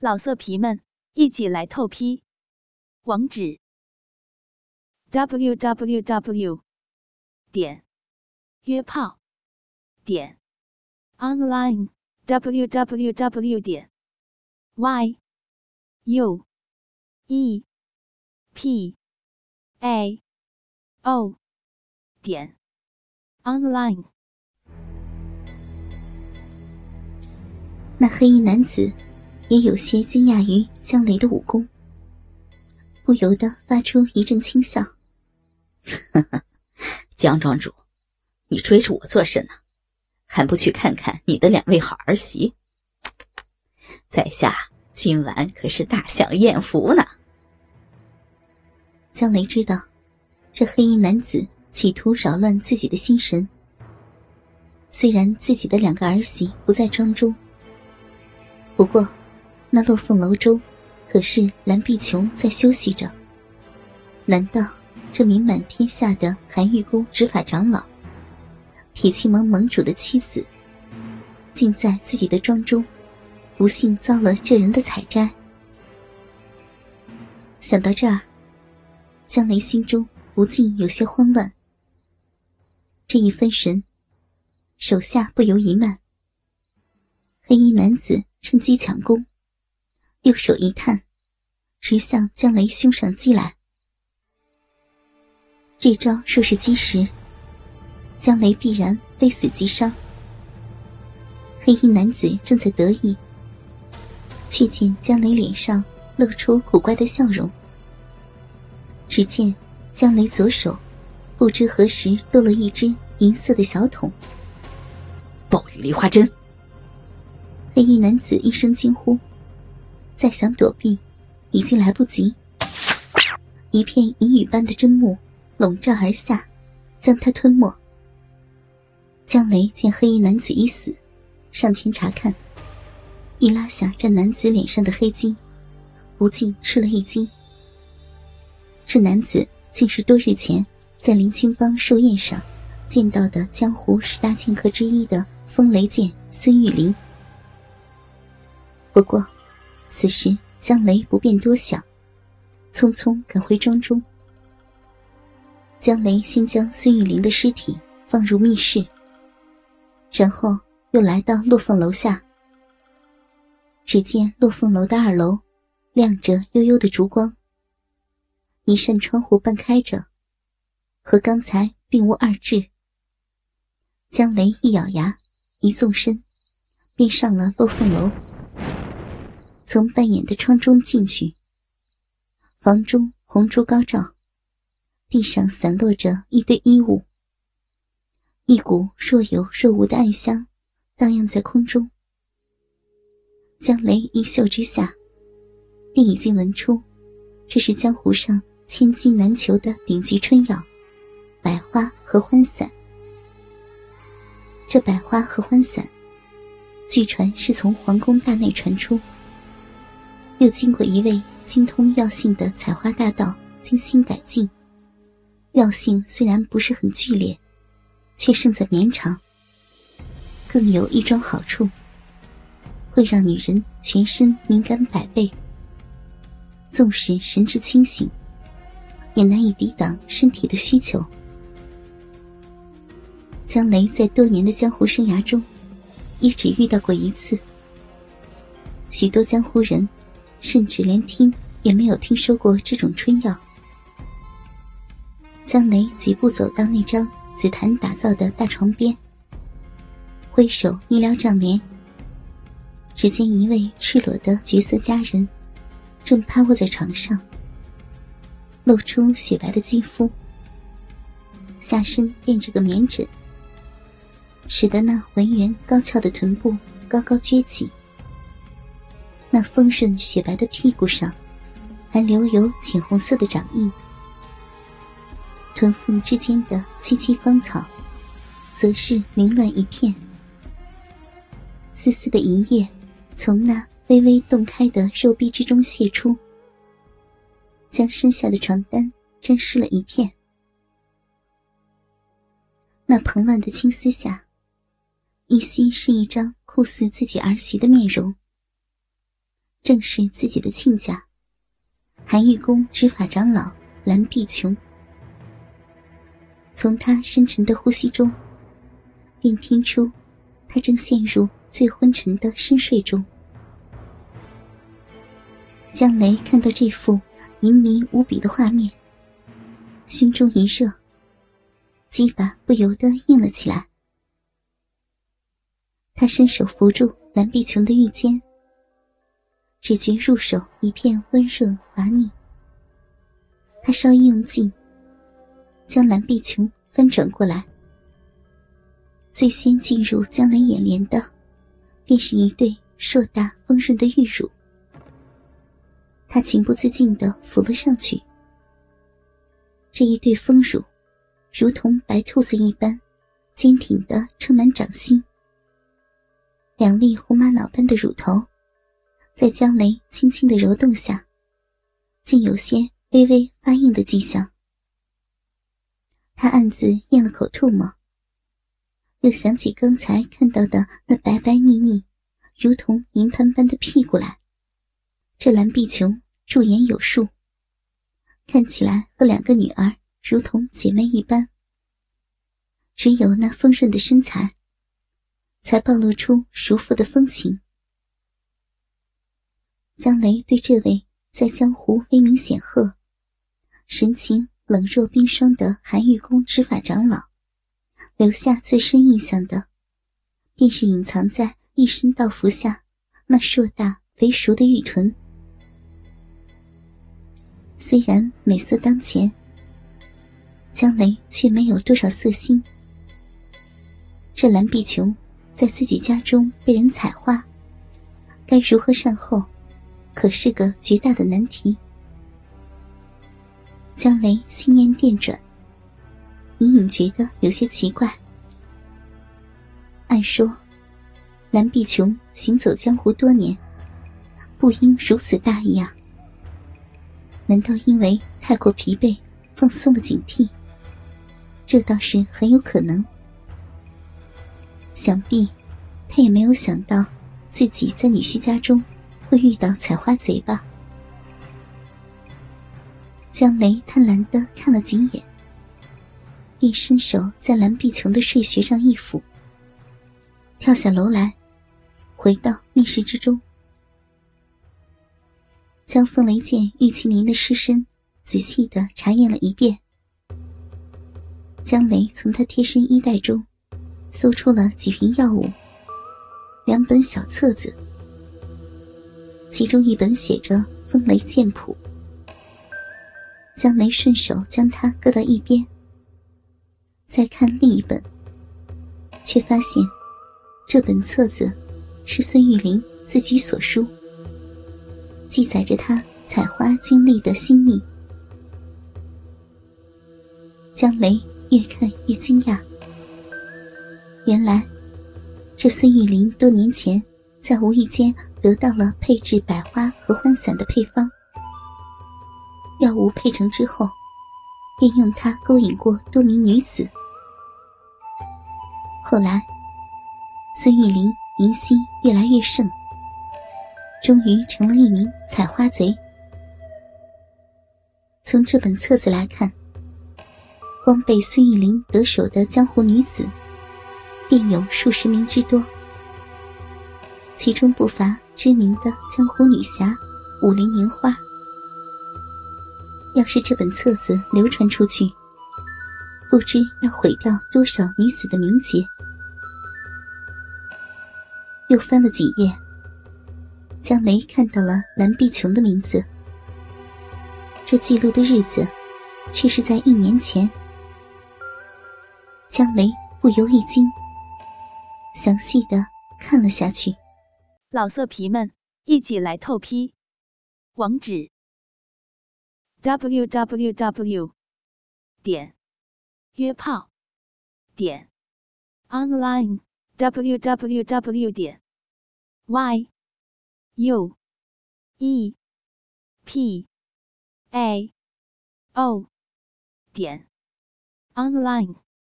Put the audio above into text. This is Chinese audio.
老色皮们，一起来透批！网址：w w w 点约炮点 online w w w 点 y u e p a o 点 online。那黑衣男子。也有些惊讶于江雷的武功，不由得发出一阵轻笑：“ 江庄主，你追着我做甚呢？还不去看看你的两位好儿媳？在下今晚可是大享艳福呢。”江雷知道，这黑衣男子企图扰乱自己的心神。虽然自己的两个儿媳不在庄中，不过。那落凤楼中，可是蓝碧琼在休息着。难道这名满天下的寒玉宫执法长老、铁器盟盟主的妻子，竟在自己的庄中，不幸遭了这人的采摘？想到这儿，江雷心中不禁有些慌乱。这一分神，手下不由一慢，黑衣男子趁机抢攻。右手一探，直向江雷胸上击来。这招若是击实，江雷必然非死即伤。黑衣男子正在得意，却见江雷脸上露出古怪的笑容。只见江雷左手不知何时多了一只银色的小桶。暴雨梨花针！黑衣男子一声惊呼。再想躲避，已经来不及。一片银雨般的针幕笼罩而下，将他吞没。江雷见黑衣男子已死，上前查看，一拉下这男子脸上的黑巾，不禁吃了一惊。这男子竟是多日前在林清帮寿宴上见到的江湖十大剑客之一的风雷剑孙玉林。不过。此时，江雷不便多想，匆匆赶回庄中。江雷先将孙玉玲的尸体放入密室，然后又来到落凤楼下。只见落凤楼的二楼亮着幽幽的烛光，一扇窗户半开着，和刚才并无二致。江雷一咬牙，一纵身，便上了落凤楼。从半掩的窗中进去，房中红烛高照，地上散落着一堆衣物，一股若有若无的暗香荡漾在空中。江雷一嗅之下，便已经闻出，这是江湖上千金难求的顶级春药——百花合欢散。这百花合欢散，据传是从皇宫大内传出。又经过一位精通药性的采花大盗精心改进，药性虽然不是很剧烈，却胜在绵长。更有一桩好处，会让女人全身敏感百倍，纵使神志清醒，也难以抵挡身体的需求。江雷在多年的江湖生涯中，也只遇到过一次。许多江湖人。甚至连听也没有听说过这种春药。江雷几步走到那张紫檀打造的大床边，挥手一撩帐帘，只见一位赤裸的绝色佳人，正趴卧在床上，露出雪白的肌肤，下身垫着个棉枕，使得那浑圆高翘的臀部高高撅起。那丰润雪白的屁股上，还留有浅红色的掌印。臀腹之间的萋萋芳草，则是凌乱一片。丝丝的银液从那微微洞开的肉壁之中泄出，将身下的床单沾湿了一片。那蓬乱的青丝下，依稀是一张酷似自己儿媳的面容。正是自己的亲家——韩玉宫执法长老蓝碧琼。从他深沉的呼吸中，便听出他正陷入最昏沉的深睡中。江雷看到这幅淫靡无比的画面，心中一热，鸡巴不由得硬了起来。他伸手扶住蓝碧琼的玉肩，只觉入手一片温润滑腻。他稍一用劲，将蓝碧琼翻转过来。最先进入江南眼帘的，便是一对硕大丰润的玉乳。他情不自禁地扶了上去。这一对丰乳，如同白兔子一般，坚挺的撑满掌心。两粒红玛瑙般的乳头，在江雷轻轻的揉动下，竟有些微微发硬的迹象。他暗自咽了口唾沫，又想起刚才看到的那白白腻腻、如同银盘般的屁股来。这蓝碧琼驻颜有术，看起来和两个女儿如同姐妹一般。只有那丰润的身材，才暴露出熟妇的风情。江雷对这位在江湖威名显赫、神情冷若冰霜的韩玉宫执法长老，留下最深印象的，便是隐藏在一身道服下那硕大肥熟的玉臀。虽然美色当前，江雷却没有多少色心。这蓝碧琼在自己家中被人采花，该如何善后，可是个绝大的难题。江雷心念电转，隐隐觉得有些奇怪。按说，蓝碧琼行走江湖多年，不应如此大意啊。难道因为太过疲惫，放松了警惕？这倒是很有可能。想必他也没有想到自己在女婿家中会遇到采花贼吧？江雷贪婪的看了几眼，一伸手在蓝碧琼的睡穴上一抚，跳下楼来，回到密室之中。将凤雷剑玉麒麟的尸身仔细的查验了一遍，江雷从他贴身衣袋中搜出了几瓶药物、两本小册子，其中一本写着《风雷剑谱》。江雷顺手将它搁到一边，再看另一本，却发现这本册子是孙玉玲自己所书。记载着他采花经历的心秘。江雷越看越惊讶，原来这孙玉玲多年前在无意间得到了配制百花合欢散的配方，药物配成之后，便用它勾引过多名女子。后来，孙玉玲淫心越来越盛。终于成了一名采花贼。从这本册子来看，光被孙玉玲得手的江湖女子，便有数十名之多，其中不乏知名的江湖女侠武林名花。要是这本册子流传出去，不知要毁掉多少女子的名节。又翻了几页。江雷看到了蓝碧琼的名字，这记录的日子却是在一年前。江雷不由一惊，详细的看了下去。老色皮们，一起来透批！网址：w w w. 点约炮点 online w w w. 点 y。U E P A O 点 online。